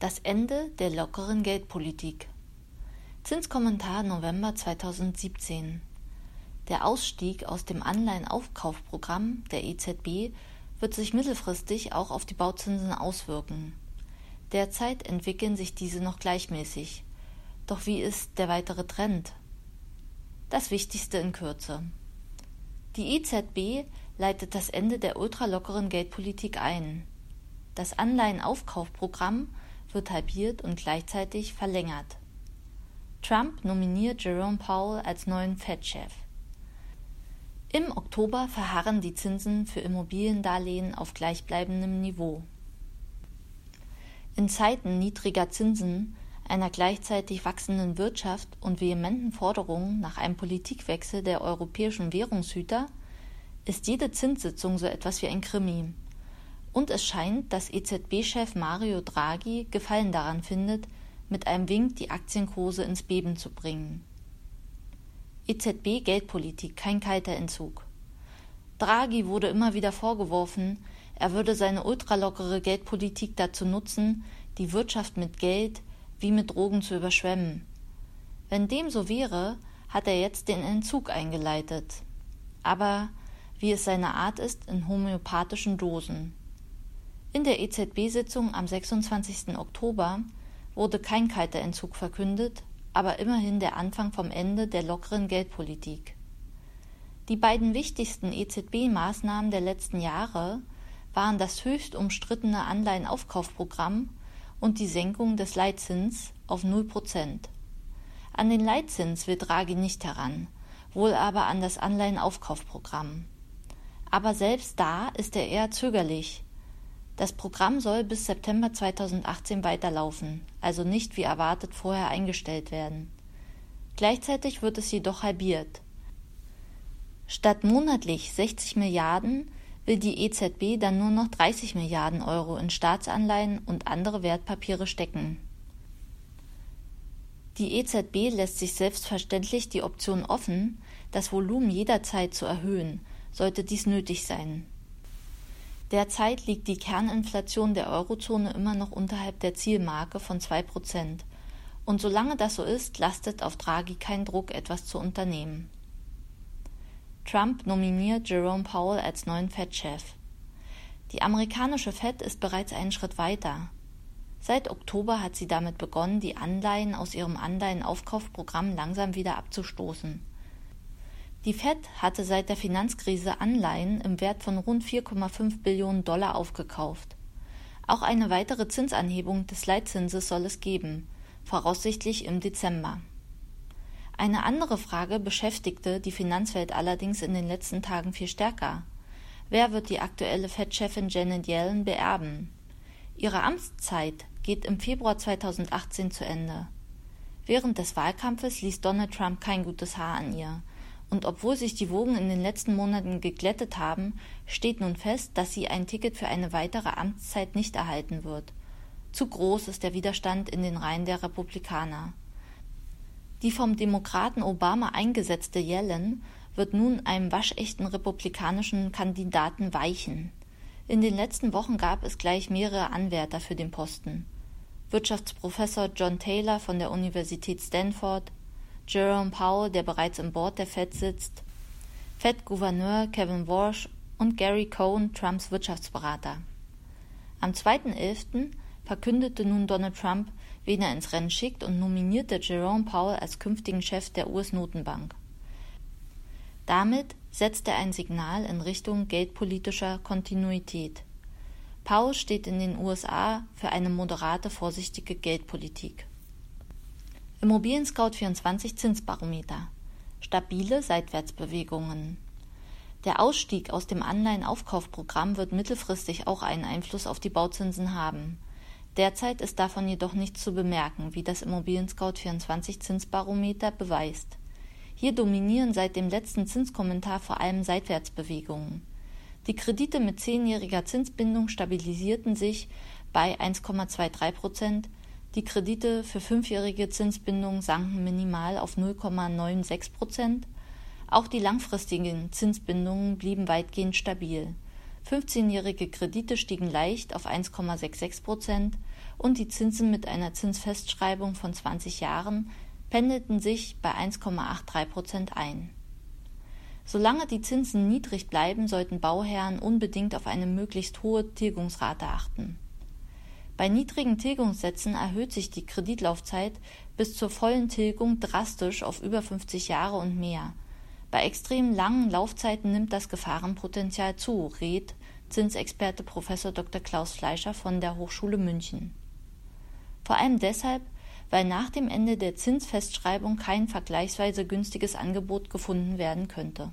Das Ende der lockeren Geldpolitik. Zinskommentar November 2017. Der Ausstieg aus dem Anleihenaufkaufprogramm der EZB wird sich mittelfristig auch auf die Bauzinsen auswirken. Derzeit entwickeln sich diese noch gleichmäßig. Doch wie ist der weitere Trend? Das Wichtigste in Kürze. Die EZB leitet das Ende der ultralockeren Geldpolitik ein. Das Anleihenaufkaufprogramm wird halbiert und gleichzeitig verlängert. Trump nominiert Jerome Powell als neuen Fed-Chef. Im Oktober verharren die Zinsen für Immobiliendarlehen auf gleichbleibendem Niveau. In Zeiten niedriger Zinsen, einer gleichzeitig wachsenden Wirtschaft und vehementen Forderungen nach einem Politikwechsel der europäischen Währungshüter ist jede Zinssitzung so etwas wie ein Krimi. Und es scheint, dass EZB-Chef Mario Draghi Gefallen daran findet, mit einem Wink die Aktienkurse ins Beben zu bringen. EZB Geldpolitik, kein kalter Entzug. Draghi wurde immer wieder vorgeworfen, er würde seine ultralockere Geldpolitik dazu nutzen, die Wirtschaft mit Geld wie mit Drogen zu überschwemmen. Wenn dem so wäre, hat er jetzt den Entzug eingeleitet. Aber, wie es seine Art ist, in homöopathischen Dosen. In der EZB-Sitzung am 26. Oktober wurde kein kalter Entzug verkündet, aber immerhin der Anfang vom Ende der lockeren Geldpolitik. Die beiden wichtigsten EZB-Maßnahmen der letzten Jahre waren das höchst umstrittene Anleihenaufkaufprogramm und die Senkung des Leitzins auf 0 Prozent. An den Leitzins will Draghi nicht heran, wohl aber an das Anleihenaufkaufprogramm. Aber selbst da ist er eher zögerlich, das Programm soll bis September 2018 weiterlaufen, also nicht wie erwartet vorher eingestellt werden. Gleichzeitig wird es jedoch halbiert. Statt monatlich 60 Milliarden will die EZB dann nur noch 30 Milliarden Euro in Staatsanleihen und andere Wertpapiere stecken. Die EZB lässt sich selbstverständlich die Option offen, das Volumen jederzeit zu erhöhen, sollte dies nötig sein. Derzeit liegt die Kerninflation der Eurozone immer noch unterhalb der Zielmarke von zwei Prozent. Und solange das so ist, lastet auf Draghi kein Druck, etwas zu unternehmen. Trump nominiert Jerome Powell als neuen Fed-Chef. Die amerikanische Fed ist bereits einen Schritt weiter. Seit Oktober hat sie damit begonnen, die Anleihen aus ihrem Anleihenaufkaufprogramm langsam wieder abzustoßen. Die Fed hatte seit der Finanzkrise Anleihen im Wert von rund 4,5 Billionen Dollar aufgekauft. Auch eine weitere Zinsanhebung des Leitzinses soll es geben, voraussichtlich im Dezember. Eine andere Frage beschäftigte die Finanzwelt allerdings in den letzten Tagen viel stärker. Wer wird die aktuelle Fed-Chefin Janet Yellen beerben? Ihre Amtszeit geht im Februar 2018 zu Ende. Während des Wahlkampfes ließ Donald Trump kein gutes Haar an ihr und obwohl sich die Wogen in den letzten Monaten geglättet haben, steht nun fest, dass sie ein Ticket für eine weitere Amtszeit nicht erhalten wird. Zu groß ist der Widerstand in den Reihen der Republikaner. Die vom Demokraten Obama eingesetzte Yellen wird nun einem waschechten republikanischen Kandidaten weichen. In den letzten Wochen gab es gleich mehrere Anwärter für den Posten. Wirtschaftsprofessor John Taylor von der Universität Stanford, Jerome Powell, der bereits im Board der Fed sitzt, Fed-Gouverneur Kevin Walsh und Gary Cohn, Trumps Wirtschaftsberater. Am 2.11. verkündete nun Donald Trump, wen er ins Rennen schickt und nominierte Jerome Powell als künftigen Chef der US-Notenbank. Damit setzt er ein Signal in Richtung geldpolitischer Kontinuität. Powell steht in den USA für eine moderate, vorsichtige Geldpolitik. Immobilien Scout 24 Zinsbarometer. Stabile Seitwärtsbewegungen. Der Ausstieg aus dem Anleihenaufkaufprogramm wird mittelfristig auch einen Einfluss auf die Bauzinsen haben. Derzeit ist davon jedoch nichts zu bemerken, wie das Immobilien Scout 24 Zinsbarometer beweist. Hier dominieren seit dem letzten Zinskommentar vor allem Seitwärtsbewegungen. Die Kredite mit zehnjähriger Zinsbindung stabilisierten sich bei 1,23 Prozent, die Kredite für fünfjährige Zinsbindungen sanken minimal auf 0,96 Prozent. Auch die langfristigen Zinsbindungen blieben weitgehend stabil. 15-jährige Kredite stiegen leicht auf 1,66 Prozent und die Zinsen mit einer Zinsfestschreibung von 20 Jahren pendelten sich bei 1,83 Prozent ein. Solange die Zinsen niedrig bleiben, sollten Bauherren unbedingt auf eine möglichst hohe Tilgungsrate achten. Bei niedrigen Tilgungssätzen erhöht sich die Kreditlaufzeit bis zur vollen Tilgung drastisch auf über 50 Jahre und mehr. Bei extrem langen Laufzeiten nimmt das Gefahrenpotenzial zu, rät Zinsexperte Prof. Dr. Klaus Fleischer von der Hochschule München. Vor allem deshalb, weil nach dem Ende der Zinsfestschreibung kein vergleichsweise günstiges Angebot gefunden werden könnte